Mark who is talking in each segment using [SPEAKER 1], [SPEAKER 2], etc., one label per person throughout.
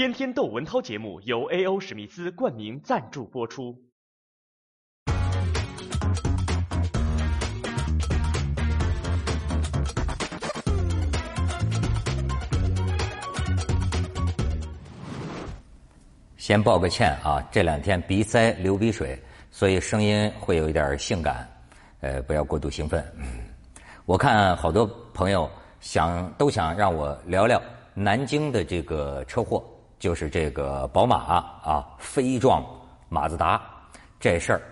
[SPEAKER 1] 天天窦文涛节目由 A.O. 史密斯冠名赞助播出。
[SPEAKER 2] 先抱个歉啊，这两天鼻塞流鼻水，所以声音会有一点性感，呃，不要过度兴奋。我看好多朋友想都想让我聊聊南京的这个车祸，就是这个宝马啊飞撞马自达这事儿。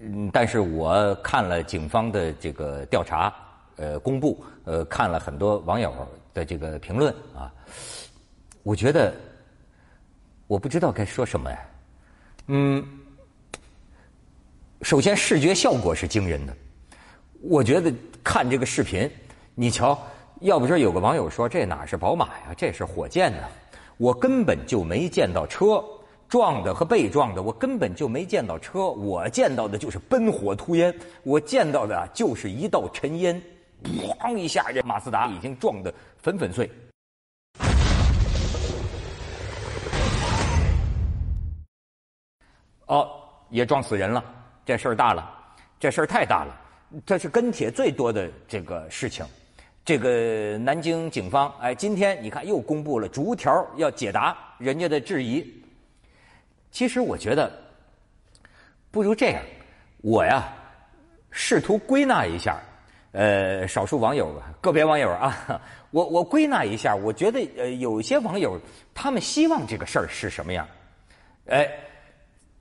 [SPEAKER 2] 嗯，但是我看了警方的这个调查，呃，公布，呃，看了很多网友的这个评论啊，我觉得。我不知道该说什么呀，嗯，首先视觉效果是惊人的，我觉得看这个视频，你瞧，要不说有个网友说这哪是宝马呀，这是火箭呢，我根本就没见到车撞的和被撞的，我根本就没见到车，我见到的就是奔火突烟，我见到的就是一道尘烟，咣一下，这马自达已经撞得粉粉碎。哦，也撞死人了，这事儿大了，这事儿太大了，这是跟帖最多的这个事情。这个南京警方，哎，今天你看又公布了逐条要解答人家的质疑。其实我觉得，不如这样，我呀试图归纳一下，呃，少数网友、个别网友啊，我我归纳一下，我觉得呃，有些网友他们希望这个事儿是什么样，哎。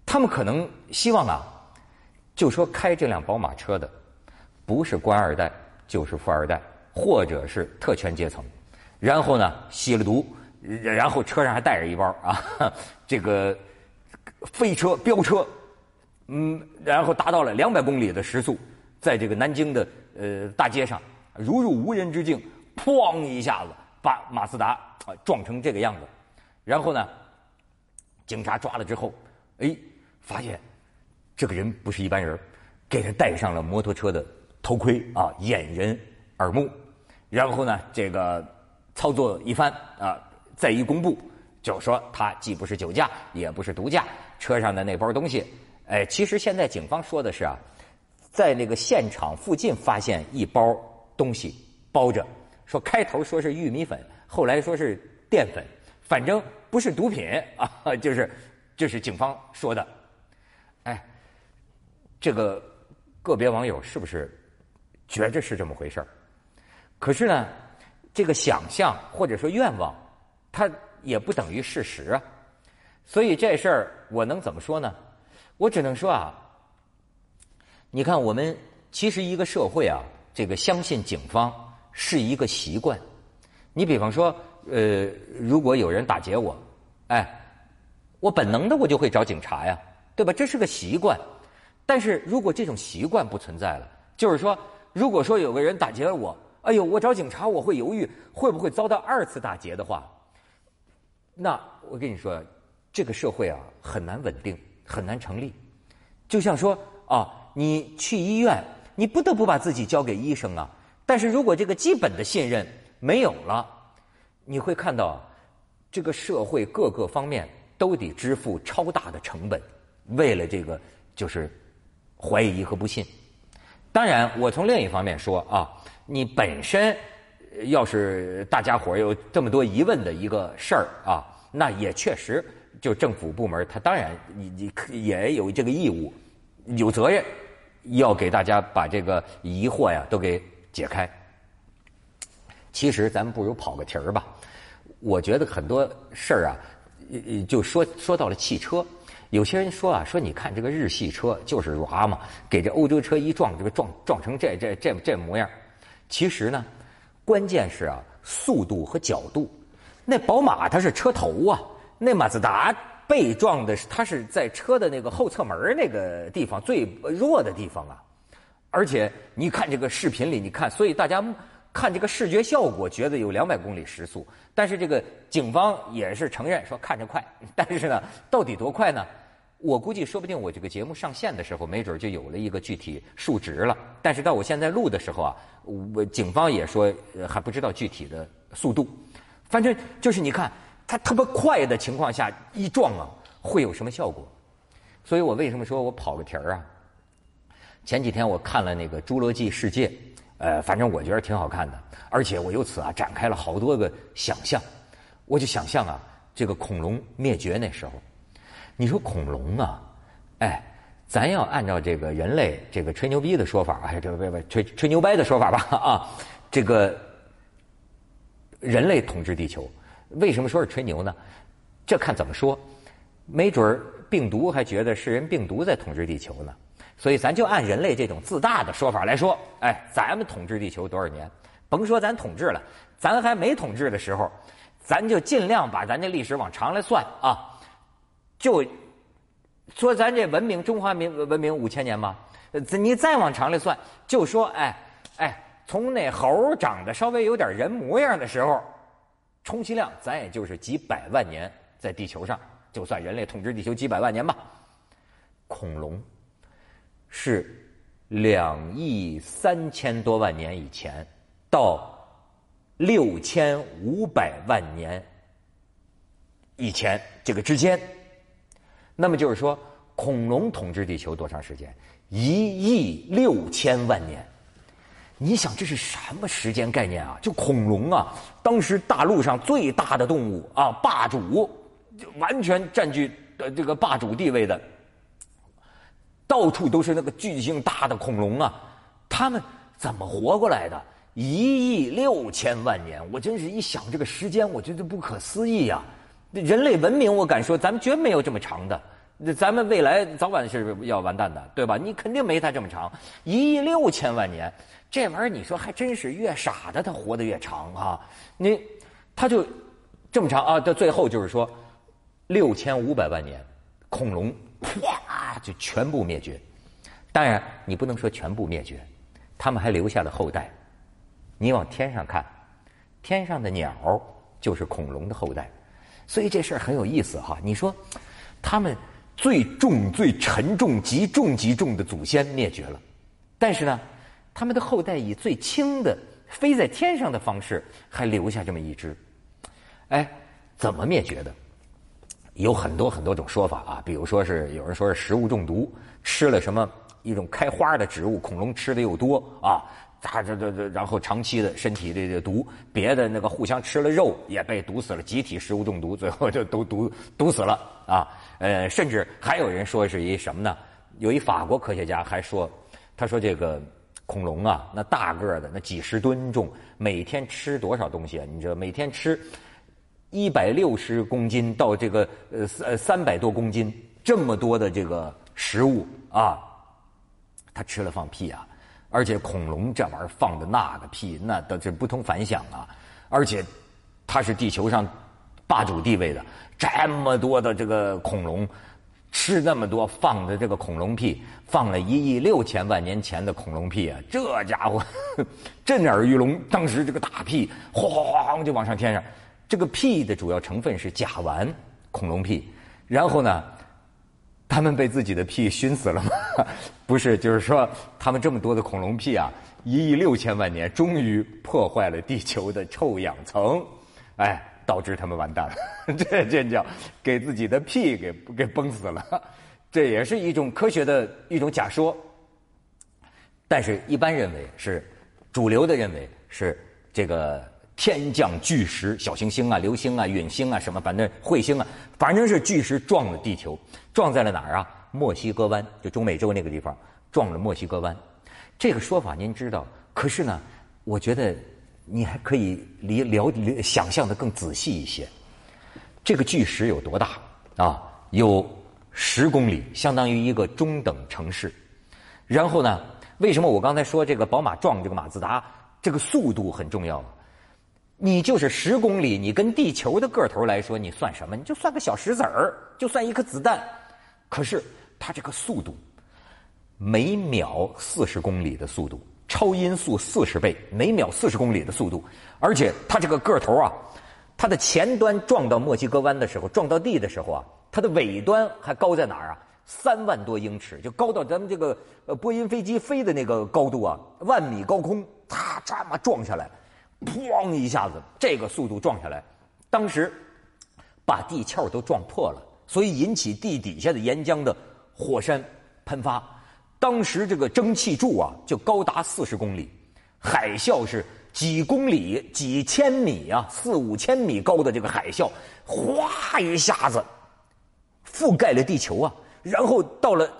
[SPEAKER 2] 他们可能希望啊，就说开这辆宝马车的不是官二代就是富二代，或者是特权阶层，然后呢吸了毒，然后车上还带着一包啊，这个飞车飙车，嗯，然后达到了两百公里的时速，在这个南京的呃大街上如入无人之境，砰一下子把马自达啊撞成这个样子，然后呢，警察抓了之后，哎。发现这个人不是一般人，给他戴上了摩托车的头盔啊，掩人耳目。然后呢，这个操作一番啊，再一公布，就说他既不是酒驾，也不是毒驾，车上的那包东西，哎，其实现在警方说的是啊，在那个现场附近发现一包东西包着，说开头说是玉米粉，后来说是淀粉，反正不是毒品啊，就是就是警方说的。哎，这个个别网友是不是觉着是这么回事儿？可是呢，这个想象或者说愿望，它也不等于事实啊。所以这事儿我能怎么说呢？我只能说啊，你看我们其实一个社会啊，这个相信警方是一个习惯。你比方说，呃，如果有人打劫我，哎，我本能的我就会找警察呀。对吧？这是个习惯，但是如果这种习惯不存在了，就是说，如果说有个人打劫了我，哎呦，我找警察我会犹豫，会不会遭到二次打劫的话，那我跟你说，这个社会啊很难稳定，很难成立。就像说啊，你去医院，你不得不把自己交给医生啊，但是如果这个基本的信任没有了，你会看到这个社会各个方面都得支付超大的成本。为了这个，就是怀疑和不信。当然，我从另一方面说啊，你本身要是大家伙有这么多疑问的一个事儿啊，那也确实，就政府部门他当然你你也有这个义务，有责任要给大家把这个疑惑呀都给解开。其实咱们不如跑个题儿吧。我觉得很多事儿啊，就说说到了汽车。有些人说啊，说你看这个日系车就是软嘛，给这欧洲车一撞，这个撞撞成这这这这模样。其实呢，关键是啊，速度和角度。那宝马它是车头啊，那马自达被撞的它是在车的那个后侧门那个地方最弱的地方啊。而且你看这个视频里，你看，所以大家看这个视觉效果，觉得有两百公里时速。但是这个警方也是承认说看着快，但是呢，到底多快呢？我估计，说不定我这个节目上线的时候，没准就有了一个具体数值了。但是到我现在录的时候啊，我警方也说还不知道具体的速度。反正就是你看，它特别快的情况下一撞啊，会有什么效果？所以我为什么说我跑个题儿啊？前几天我看了那个《侏罗纪世界》，呃，反正我觉得挺好看的，而且我由此啊展开了好多个想象。我就想象啊，这个恐龙灭绝那时候，你说恐龙啊，哎，咱要按照这个人类这个吹牛逼的说法，哎，这个不不吹吹牛掰的说法吧 啊，这个人类统治地球，为什么说是吹牛呢？这看怎么说，没准儿病毒还觉得是人病毒在统治地球呢。所以咱就按人类这种自大的说法来说，哎，咱们统治地球多少年？甭说咱统治了，咱还没统治的时候，咱就尽量把咱这历史往长来算啊。就说咱这文明，中华民文明五千年吧，你再往长里算，就说哎哎，从那猴长得稍微有点人模样的时候，充其量咱也就是几百万年在地球上，就算人类统治地球几百万年吧。恐龙。是两亿三千多万年以前到六千五百万年以前这个之间，那么就是说，恐龙统治地球多长时间？一亿六千万年。你想这是什么时间概念啊？就恐龙啊，当时大陆上最大的动物啊，霸主，完全占据呃这个霸主地位的。到处都是那个巨型大的恐龙啊，他们怎么活过来的？一亿六千万年，我真是一想这个时间，我觉得不可思议呀！人类文明，我敢说，咱们绝没有这么长的。咱们未来早晚是要完蛋的，对吧？你肯定没他这么长，一亿六千万年，这玩意儿你说还真是越傻的他活得越长啊！你他就这么长啊，到最后就是说六千五百万年，恐龙。啪，就全部灭绝。当然，你不能说全部灭绝，他们还留下了后代。你往天上看，天上的鸟就是恐龙的后代，所以这事儿很有意思哈。你说，他们最重、最沉重、极重、极重的祖先灭绝了，但是呢，他们的后代以最轻的飞在天上的方式还留下这么一只。哎，怎么灭绝的？有很多很多种说法啊，比如说是有人说是食物中毒，吃了什么一种开花的植物，恐龙吃的又多啊，它这这这，然后长期的身体这这毒，别的那个互相吃了肉也被毒死了，集体食物中毒，最后就都毒毒死了啊。呃，甚至还有人说是一什么呢？有一法国科学家还说，他说这个恐龙啊，那大个的那几十吨重，每天吃多少东西啊？你知道每天吃。一百六十公斤到这个呃三三百多公斤，这么多的这个食物啊，他吃了放屁啊！而且恐龙这玩意儿放的那个屁，那都是不同凡响啊！而且它是地球上霸主地位的，这么多的这个恐龙吃那么多放的这个恐龙屁，放了一亿六千万年前的恐龙屁啊！这家伙 震耳欲聋，当时这个大屁哗哗哗哗就往上天上。这个屁的主要成分是甲烷，恐龙屁。然后呢，他们被自己的屁熏死了吗？不是，就是说他们这么多的恐龙屁啊，一亿六千万年终于破坏了地球的臭氧层，哎，导致他们完蛋了。这这叫给自己的屁给给崩死了。这也是一种科学的一种假说，但是一般认为是主流的认为是这个。天降巨石，小行星啊、流星啊、陨星啊，什么反正彗星啊，反正是巨石撞了地球，撞在了哪儿啊？墨西哥湾，就中美洲那个地方，撞了墨西哥湾。这个说法您知道，可是呢，我觉得你还可以离了想象的更仔细一些。这个巨石有多大啊？有十公里，相当于一个中等城市。然后呢，为什么我刚才说这个宝马撞这个马自达，这个速度很重要？你就是十公里，你跟地球的个头来说，你算什么？你就算个小石子儿，就算一颗子弹。可是它这个速度，每秒四十公里的速度，超音速四十倍，每秒四十公里的速度。而且它这个个头啊，它的前端撞到墨西哥湾的时候，撞到地的时候啊，它的尾端还高在哪儿啊？三万多英尺，就高到咱们这个呃波音飞机飞的那个高度啊，万米高空，它这么撞下来。砰！一下子，这个速度撞下来，当时把地壳都撞破了，所以引起地底下的岩浆的火山喷发。当时这个蒸汽柱啊，就高达四十公里，海啸是几公里、几千米啊，四五千米高的这个海啸，哗一下子覆盖了地球啊，然后到了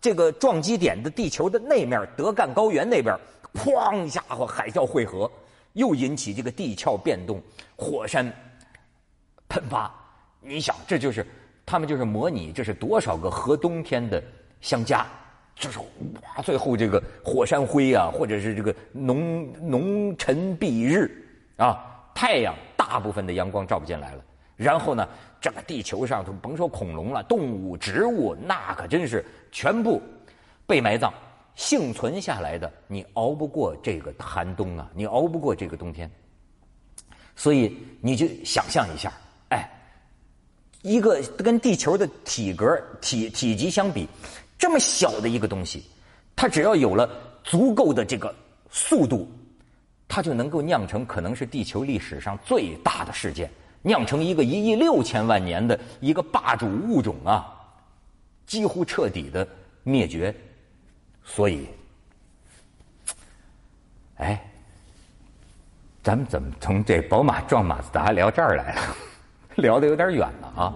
[SPEAKER 2] 这个撞击点的地球的那面德干高原那边，哐一下和海啸汇合，又引起这个地壳变动，火山喷发。你想，这就是他们就是模拟这是多少个核冬天的相加。就是哇，最后这个火山灰啊，或者是这个浓浓尘蔽日啊，太阳大部分的阳光照不进来了。然后呢，这个地球上头甭说恐龙了，动物、植物那可真是全部被埋葬。幸存下来的，你熬不过这个寒冬啊，你熬不过这个冬天。所以你就想象一下，哎，一个跟地球的体格体体积相比。这么小的一个东西，它只要有了足够的这个速度，它就能够酿成可能是地球历史上最大的事件，酿成一个一亿六千万年的一个霸主物种啊，几乎彻底的灭绝。所以，哎，咱们怎么从这宝马撞马自达聊这儿来了？聊的有点远了啊。